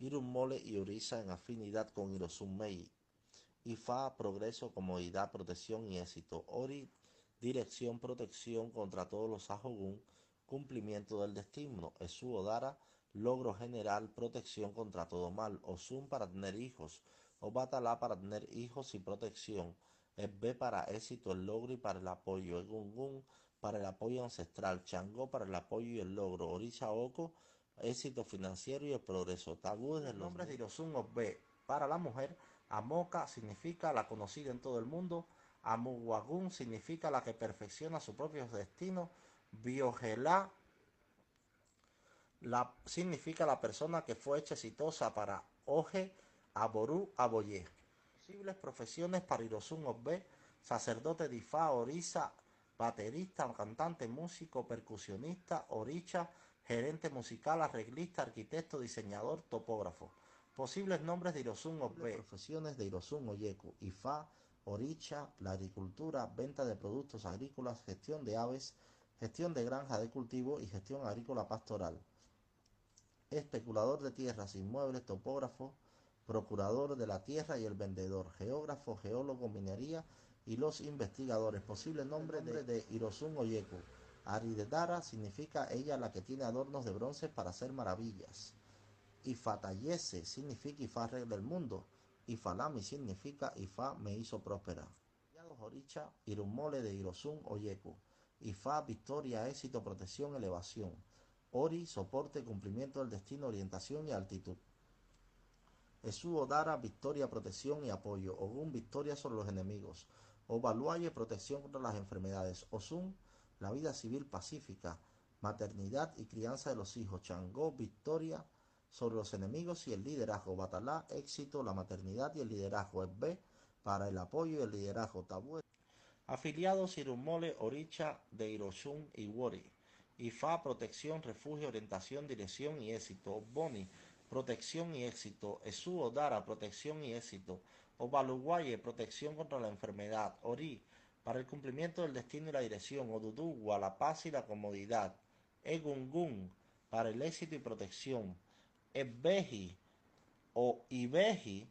Irun Mole y Orisa en afinidad con Irosun Mei. Ifa, progreso, comodidad, protección y éxito. Ori, dirección, protección contra todos los Ajogun, cumplimiento del destino. Esu Odara, logro general, protección contra todo mal. Osun para tener hijos. Obatala para tener hijos y protección. B para éxito, el logro y para el apoyo. Egungun para el apoyo ancestral. Changó para el apoyo y el logro. Orisa Oko, éxito financiero y el progreso. Tabú de los nombres de Irosun B para la mujer. Amoka significa la conocida en todo el mundo. Amuwagun significa la que perfecciona su propio destino. Biogelá la, significa la persona que fue hecha exitosa para Oje, Aboru, Aboye. Posibles profesiones para Irosun Obbe, sacerdote de Ifá, Orisa, baterista, cantante, músico, percusionista, oricha, gerente musical, arreglista, arquitecto, diseñador, topógrafo. Posibles nombres de Irosun Obbe. Profesiones de Irosun Oyeku, Ifá, oricha, la agricultura, venta de productos agrícolas, gestión de aves, gestión de granja de cultivo y gestión agrícola pastoral. Especulador de tierras, inmuebles, topógrafo, procurador de la tierra y el vendedor, geógrafo, geólogo, minería y los investigadores. Posible nombre de, de Hirosun Oyeku. Aridedara significa ella la que tiene adornos de bronce para hacer maravillas. Ifatayese significa Ifa del mundo. Ifalami significa Ifa me hizo próspera. Oricha, Irumole de Hirosun Oyeku. Ifa, victoria, éxito, protección, elevación. Ori, soporte, cumplimiento del destino, orientación y altitud. Esu Odara, victoria, protección y apoyo. Ogun, victoria sobre los enemigos. Obaluaye, protección contra las enfermedades. Osun, la vida civil pacífica. Maternidad y crianza de los hijos. Changó, victoria sobre los enemigos y el liderazgo. Batalá, éxito, la maternidad y el liderazgo. B para el apoyo y el liderazgo. Tabú. Afiliados Irumole, Oricha, de Hiroshun y Wori. IFA, protección, refugio, orientación, dirección y éxito. Boni, protección y éxito. Esu Odara, protección y éxito. Obaluguaye, protección contra la enfermedad. Ori, para el cumplimiento del destino y la dirección. Oduduwa, la paz y la comodidad. Egungun, para el éxito y protección. Ebeji, o Ibeji,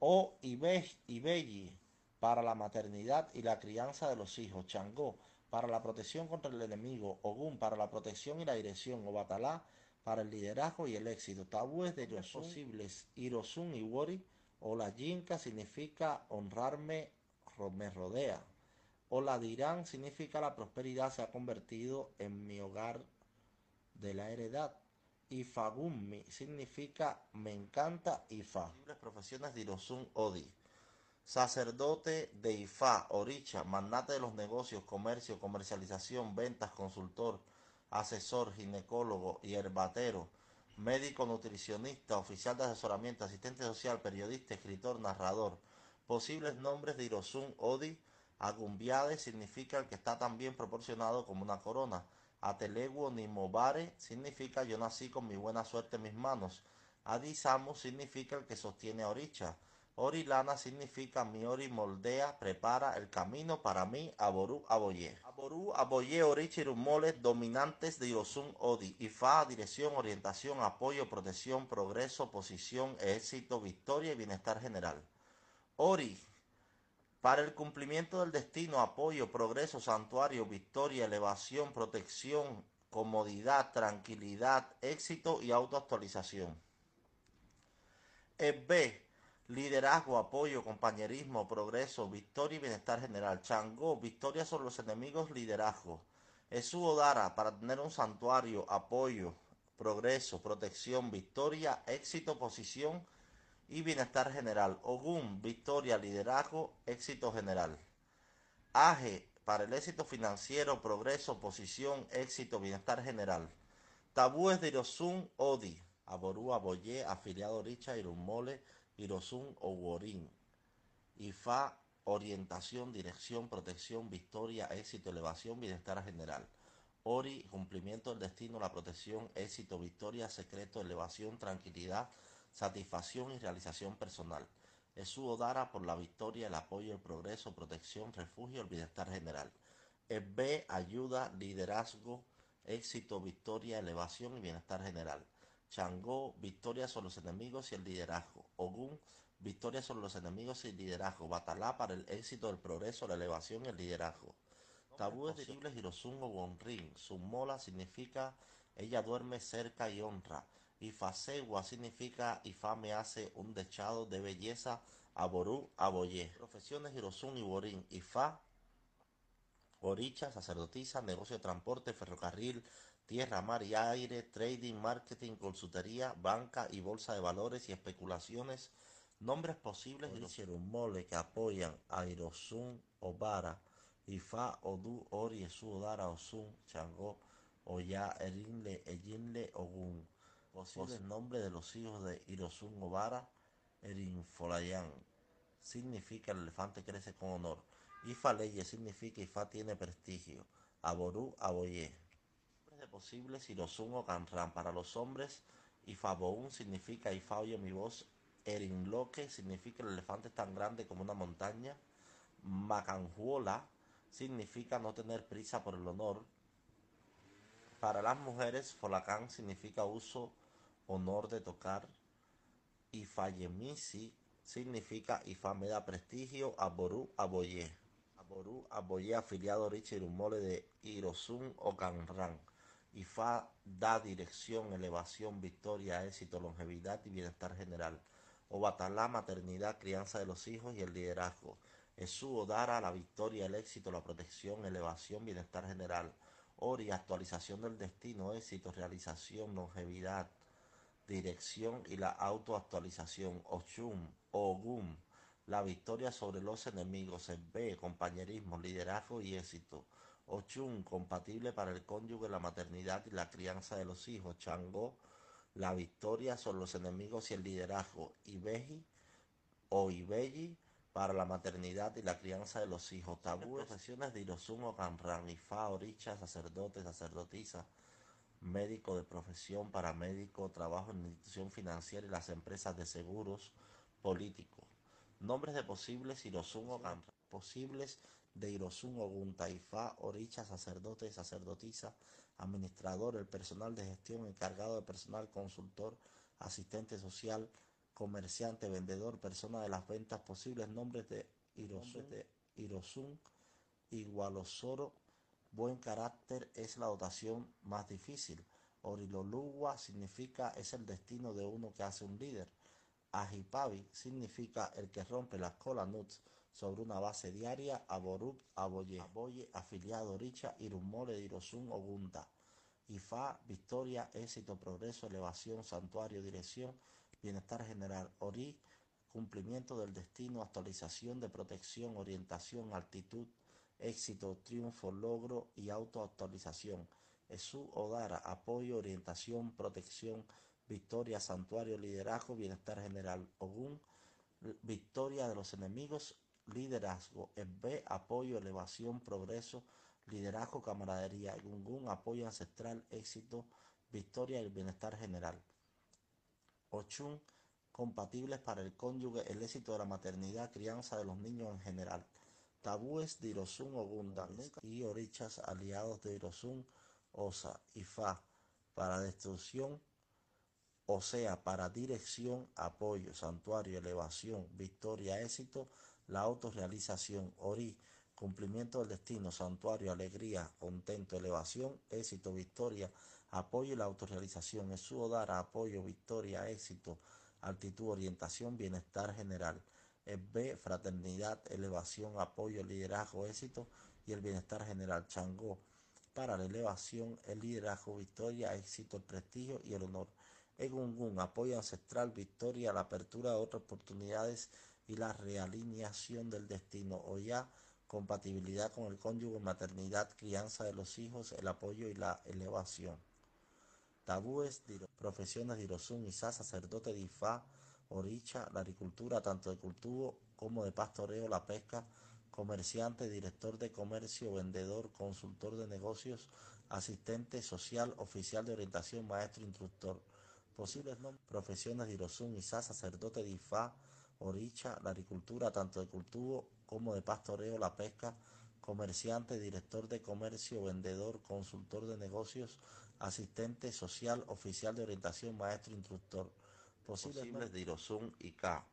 o Ibeji, para la maternidad y la crianza de los hijos. Changó, para la protección contra el enemigo. Ogun, para la protección y la dirección. Obatalá, para el liderazgo y el éxito. Tabúes de los posibles Irosun y Wori. O la Yinka significa honrarme, me rodea. O la Dirán significa la prosperidad se ha convertido en mi hogar de la heredad. Ifagummi significa me encanta Ifa. Las profesiones de Irosun Odi. Sacerdote de Ifá, Oricha, magnate de los negocios, comercio, comercialización, ventas, consultor, asesor, ginecólogo y herbatero, médico, nutricionista, oficial de asesoramiento, asistente social, periodista, escritor, narrador. Posibles nombres de Irosun Odi. Agumbiade significa el que está tan bien proporcionado como una corona. Ateleguo Nimobare significa yo nací con mi buena suerte en mis manos. Adisamu significa el que sostiene a Oricha. Orilana significa mi ori moldea, prepara el camino para mí, Aboru Aboye. Aboru Aboye Orichirumole, dominantes de Yosun Odi. Ifa, dirección, orientación, apoyo, protección, progreso, posición, éxito, victoria y bienestar general. Ori, para el cumplimiento del destino, apoyo, progreso, santuario, victoria, elevación, protección, comodidad, tranquilidad, éxito y autoactualización. B liderazgo, apoyo, compañerismo, progreso, victoria y bienestar general. Changó, victoria sobre los enemigos, liderazgo. Esu Odara, para tener un santuario, apoyo, progreso, protección, victoria, éxito, posición y bienestar general. Ogun, victoria, liderazgo, éxito general. Aje, para el éxito financiero, progreso, posición, éxito, bienestar general. Tabúes de Irosun, Odi, Aboru, Aboye, afiliado Richa, Irumole, Irosun o Worin. IFA, orientación, dirección, protección, victoria, éxito, elevación, bienestar general. Ori, cumplimiento del destino, la protección, éxito, victoria, secreto, elevación, tranquilidad, satisfacción y realización personal. Esu Odara por la victoria, el apoyo, el progreso, protección, refugio, el bienestar general. B, ayuda, liderazgo, éxito, victoria, elevación y bienestar general. Changó, victoria sobre los enemigos y el liderazgo. Ogún, victoria sobre los enemigos y el liderazgo. Batalá para el éxito, el progreso, la elevación y el liderazgo. Tabú es terrible Hirosun o Wonrin. Su mola significa ella duerme cerca y honra. Ifasewa significa Ifa me hace un dechado de belleza. Aború, Aboyé. Profesiones Hirosun y Borin. Ifa, Oricha, sacerdotisa, negocio de transporte, ferrocarril, tierra, mar y aire, trading, marketing, consultoría, banca y bolsa de valores y especulaciones. Nombres posibles un mole que apoyan a Hirosun Obara, Ifa, Odu, Ori, Esu, Odara, Osun, Changó, Oya, Erinle, Ejinle, Ogun. Posibles nombres de los hijos de Hirosun Obara, Erinfolayan. Significa el elefante crece con honor. Ifa leye significa Ifa tiene prestigio. Aború, Aboyé. De posibles Hirosun o. Para los hombres, Ifaboun significa Ifa oye mi voz. Erinloque significa el elefante es tan grande como una montaña. Macanjuola significa no tener prisa por el honor. Para las mujeres, Folacán significa uso, honor de tocar. Ifayemisi significa Ifa me da prestigio. Aború, Aboyé. Aború, Aboyé, afiliado Richard Mole de Hirosun o Kanran. Ifa da dirección, elevación, victoria, éxito, longevidad y bienestar general. Obatalá, maternidad, crianza de los hijos y el liderazgo. Esu Odara, la victoria, el éxito, la protección, elevación, bienestar general. Ori, actualización del destino, éxito, realización, longevidad, dirección y la autoactualización. Ochum, Ogum, la victoria sobre los enemigos. B, compañerismo, liderazgo y éxito. Ochun, compatible para el cónyuge, la maternidad y la crianza de los hijos. Changó, la victoria sobre los enemigos y el liderazgo. Ibeji o Ibeji, para la maternidad y la crianza de los hijos. Tabú, profesiones de Irosun o Kanran, Ifa, Oricha, sacerdote, sacerdotisa, médico de profesión, paramédico, trabajo en institución financiera y las empresas de seguros, político. Nombres de posibles Irosun o Kanran, posibles de Irosun o Guntaifa, Oricha, sacerdote, sacerdotisa, administrador, el personal de gestión, encargado de personal, consultor, asistente social, comerciante, vendedor, persona de las ventas, posibles nombres de Irosun, de Irosun Igualosoro, buen carácter es la dotación más difícil. Orilolugua significa es el destino de uno que hace un líder. Ajipavi significa el que rompe las colanuts sobre una base diaria. Aborut, Aboye, Aboye, afiliado Richa, Irumore de Irosun Ogunta. Ifa, victoria, éxito, progreso, elevación, santuario, dirección, bienestar general, ORI, cumplimiento del destino, actualización de protección, orientación, altitud, éxito, triunfo, logro y autoactualización. Esu Odara, apoyo, orientación, protección, victoria, santuario, liderazgo, bienestar general. Ogun, victoria de los enemigos, liderazgo. B, apoyo, elevación, progreso, liderazgo, camaradería. Gungun, apoyo ancestral, éxito, victoria y bienestar general. Ochun, compatibles para el cónyuge, el éxito de la maternidad, crianza de los niños en general. Tabúes de Irosun o Gundan y Orichas, aliados de Irosun, Osa y Fa, para destrucción, o sea, para dirección, apoyo, santuario, elevación, victoria, éxito, la autorrealización, Ori, cumplimiento del destino, santuario, alegría, contento, elevación, éxito, victoria, apoyo y la autorrealización. Dar apoyo, victoria, éxito, altitud, orientación, bienestar general. Es B, fraternidad, elevación, apoyo, liderazgo, éxito y el bienestar general. Changó, para la elevación, el liderazgo, victoria, éxito, el prestigio y el honor. Egungun, apoyo ancestral, victoria, la apertura de otras oportunidades y la realineación del destino. O ya, compatibilidad con el cónyuge, maternidad, crianza de los hijos, el apoyo y la elevación. Tabúes, profesiones de Irosun, Isa, sacerdote de Ifá, Oricha, la agricultura, tanto de cultivo como de pastoreo, la pesca, comerciante, director de comercio, vendedor, consultor de negocios, asistente social, oficial de orientación, maestro, instructor. Posibles nombres, profesiones de Irosun, Isa, sacerdote de Ifá, Oricha, la agricultura, tanto de cultivo como de pastoreo, la pesca, comerciante, director de comercio, vendedor, consultor de negocios, asistente social, oficial de orientación, maestro, instructor. Posibles de Irozun y K.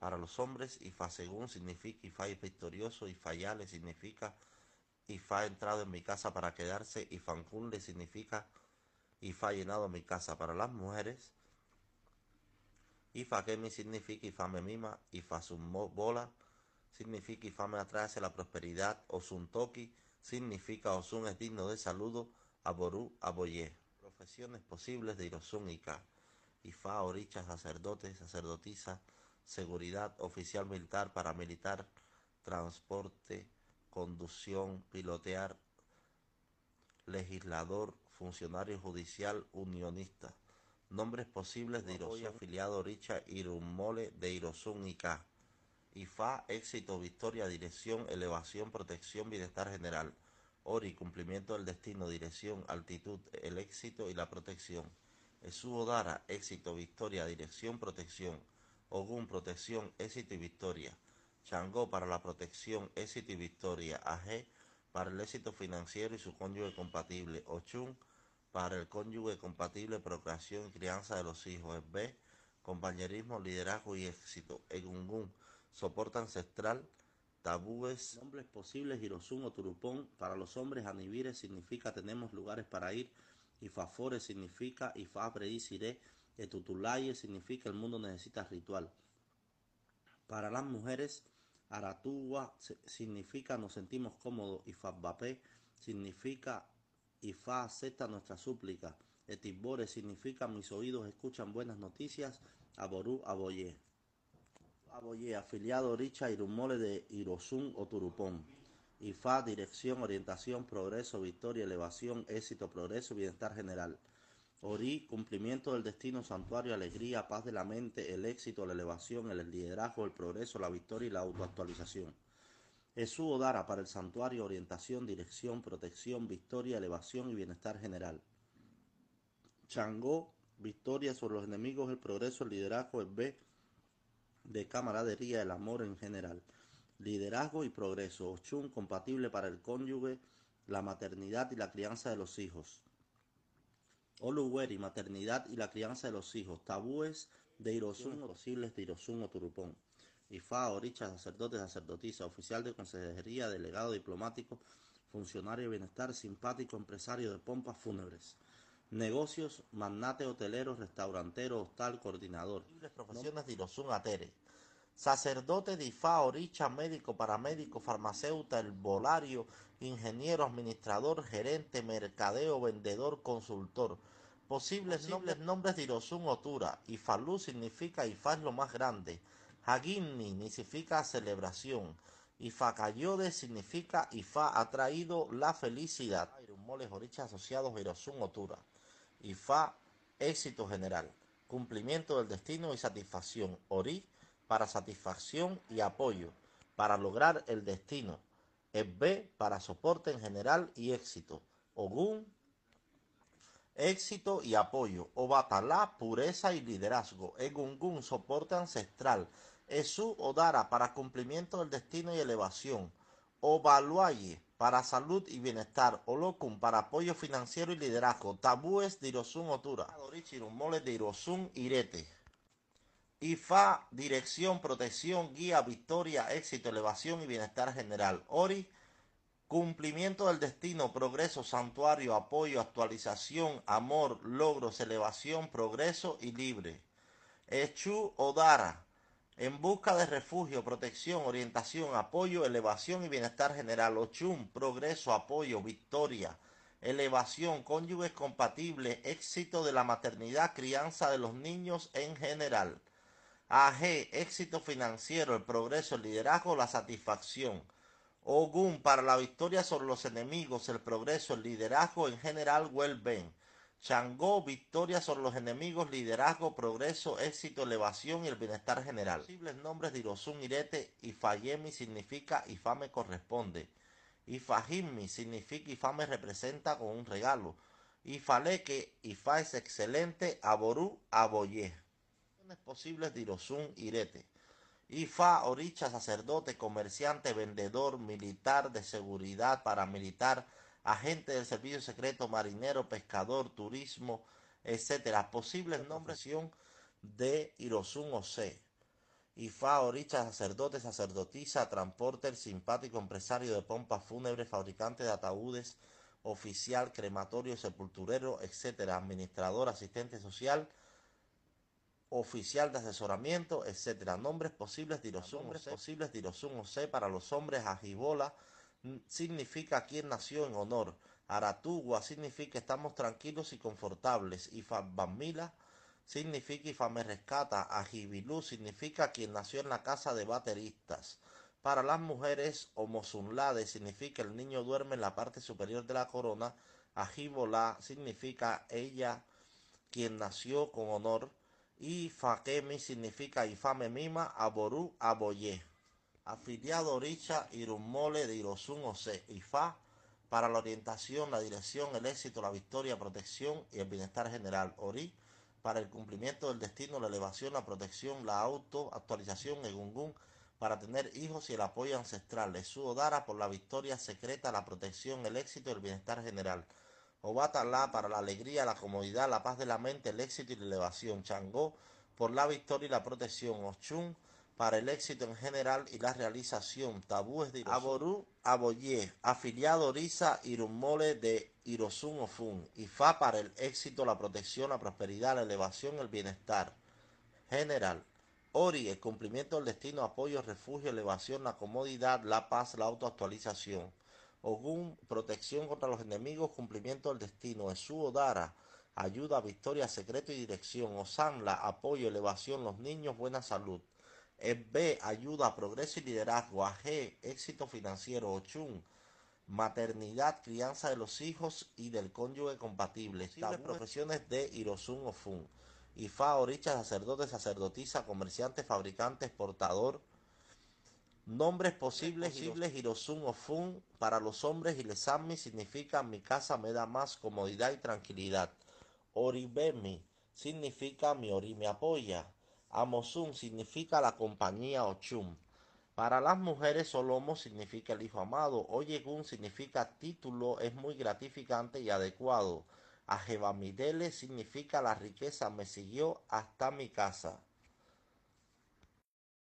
Para los hombres, Ifa según significa Ifa es victorioso, Ifa le significa Ifa ha entrado en mi casa para quedarse, Ifancun le significa Ifa ha llenado mi casa. Para las mujeres, Ifa Kemi significa Ifa me mima, Ifa bola significa Ifa me atrae hacia la prosperidad, Osun Toki significa Osun es digno de saludo, Aború, Aboyé. Profesiones posibles de Irosun y Ka. Ifa, Oricha, sacerdote, sacerdotisa, seguridad, oficial militar, paramilitar, transporte, conducción, pilotear, legislador, funcionario judicial, unionista. Nombres posibles de Irosun, afiliado Oricha, Irumole, de Irosun y K. IFA, éxito, victoria, dirección, elevación, protección, bienestar general. Ori, cumplimiento del destino, dirección, altitud, el éxito y la protección. Dara, éxito, victoria, dirección, protección. Ogun, protección, éxito y victoria. Changó, para la protección, éxito y victoria. Aje, para el éxito financiero y su cónyuge compatible. Ochun, para el cónyuge compatible, procreación y crianza de los hijos. B, compañerismo, liderazgo y éxito. Egungun, soporte ancestral, tabúes, nombres posibles, Hirosun o Turupón. Para los hombres, Anibire significa tenemos lugares para ir. Ifafore significa Ifabre Isire. Etutulaye significa el mundo necesita ritual. Para las mujeres, Aratuwa significa nos sentimos cómodos. Ifabapé significa Ifa acepta nuestra súplica. Etibore significa mis oídos escuchan buenas noticias. Aború Aboye. Aboye, afiliado Richa Irumole de Irosun o Turupón. IFA, dirección, orientación, progreso, victoria, elevación, éxito, progreso, bienestar general. Ori, cumplimiento del destino, santuario, alegría, paz de la mente, el éxito, la elevación, el liderazgo, el progreso, la victoria y la autoactualización. Esu Odara para el santuario, orientación, dirección, protección, victoria, elevación y bienestar general. Changó, victoria sobre los enemigos, el progreso, el liderazgo, el B, de camaradería, el amor en general, liderazgo y progreso, Ochun compatible para el cónyuge, la maternidad y la crianza de los hijos. Oluweri, maternidad y la crianza de los hijos. Tabúes de Irosun, posibles de Irosun o Turupón. Ifa, Oricha, sacerdote, sacerdotisa, oficial de consejería, delegado diplomático, funcionario de bienestar, simpático, empresario de pompas fúnebres. Negocios, magnate hotelero, restaurantero, hostal, coordinador. Profesiones de Irosun Atere. Sacerdote de Ifa, Oricha, médico, paramédico, farmacéutico, volario, ingeniero, administrador, gerente, mercadeo, vendedor, consultor. Posibles nombres, nombres de Irosun Otura. Ifalú significa Ifa es lo más grande. Haginni significa celebración. Ifacayode significa Ifa ha traído la felicidad. Moles Oricha asociados Irosun Otura. Ifa, éxito general, cumplimiento del destino y satisfacción. Ori, para satisfacción y apoyo, para lograr el destino. B, para soporte en general y éxito. Ogun, éxito y apoyo. Obatalá, pureza y liderazgo. Egungun, soporte ancestral. Esu Odara, para cumplimiento del destino y elevación. Obaluaye, para salud y bienestar. Olocum para apoyo financiero y liderazgo. Tabúes de Irosun Otura. Irete. IFA, dirección, protección, guía, victoria, éxito, elevación y bienestar general. Ori, cumplimiento del destino, progreso, santuario, apoyo, actualización, amor, logros, elevación, progreso y libre. Echu Odara, en busca de refugio, protección, orientación, apoyo, elevación y bienestar general. Ochum, progreso, apoyo, victoria, elevación, cónyuges compatibles, éxito de la maternidad, crianza de los niños en general. AG, éxito financiero, el progreso, el liderazgo, la satisfacción. Ogun, para la victoria sobre los enemigos, el progreso, el liderazgo en general, well-being. Changó, victoria sobre los enemigos, liderazgo, progreso, éxito, elevación y el bienestar general. Posibles nombres de Irosun Irete, Ifayemi significa Ifa me corresponde. Ifajimi significa Ifa me representa con un regalo. Ifaleke, Ifa es excelente, Aború, Aboyé. Posibles de Irosun Irete. Ifa, Oricha, sacerdote, comerciante, vendedor, militar de seguridad, paramilitar, agente del servicio secreto, marinero, pescador, turismo, etcétera. Posibles nombres de Irosun Ose. Ifa, Oricha, sacerdote, sacerdotisa, transporter, simpático, empresario de pompas fúnebres, fabricante de ataúdes, oficial, crematorio, sepulturero, etcétera, administrador, asistente social, oficial de asesoramiento, etcétera. Nombres posibles de nombres posibles de para los hombres, Ajibola significa quien nació en honor. Aratugua significa estamos tranquilos y confortables. Y Fabamila significa Ifa me rescata. Ajibilú significa quien nació en la casa de bateristas. Para las mujeres, Omosunlade significa el niño duerme en la parte superior de la corona. Ajibolá significa ella quien nació con honor. Y Fakemi significa Ifame Mima, Aború, Aboye. Afiliado Oricha, Irumole de Irosun Ose, Ifa, para la orientación, la dirección, el éxito, la victoria, protección y el bienestar general. Ori, para el cumplimiento del destino, la elevación, la protección, la auto-actualización, Egungun, para tener hijos y el apoyo ancestral. Dara por la victoria secreta, la protección, el éxito y el bienestar general. Obatala para la alegría, la comodidad, la paz de la mente, el éxito y la elevación. Changó por la victoria y la protección. Ochun para el éxito en general y la realización. Tabúes de Aború, Aboyé, afiliado Orisa, Irumole de Irosun Ofun. Ifa para el éxito, la protección, la prosperidad, la elevación, el bienestar. General. Ori, el cumplimiento del destino, apoyo, refugio, elevación, la comodidad, la paz, la autoactualización. Ogun, protección contra los enemigos, cumplimiento del destino. Esu Odara, ayuda, victoria, secreto y dirección. Osanla, apoyo, elevación, los niños, buena salud. B, ayuda, progreso y liderazgo. G, éxito financiero. Ochun, maternidad, crianza de los hijos y del cónyuge compatible. Las profesiones de Irosun o Fun. Ifa, oricha, sacerdote, sacerdotisa, comerciante, fabricante, exportador. Nombres posibles, posibles Hirosun o Fun para los hombres y Lesami significa mi casa me da más comodidad y tranquilidad. Oribemi significa mi ori me apoya. Amosun significa la compañía Ochum. Para las mujeres, Solomo significa el hijo amado. Oyegun significa título, es muy gratificante y adecuado. Ajebamidele significa la riqueza me siguió hasta mi casa.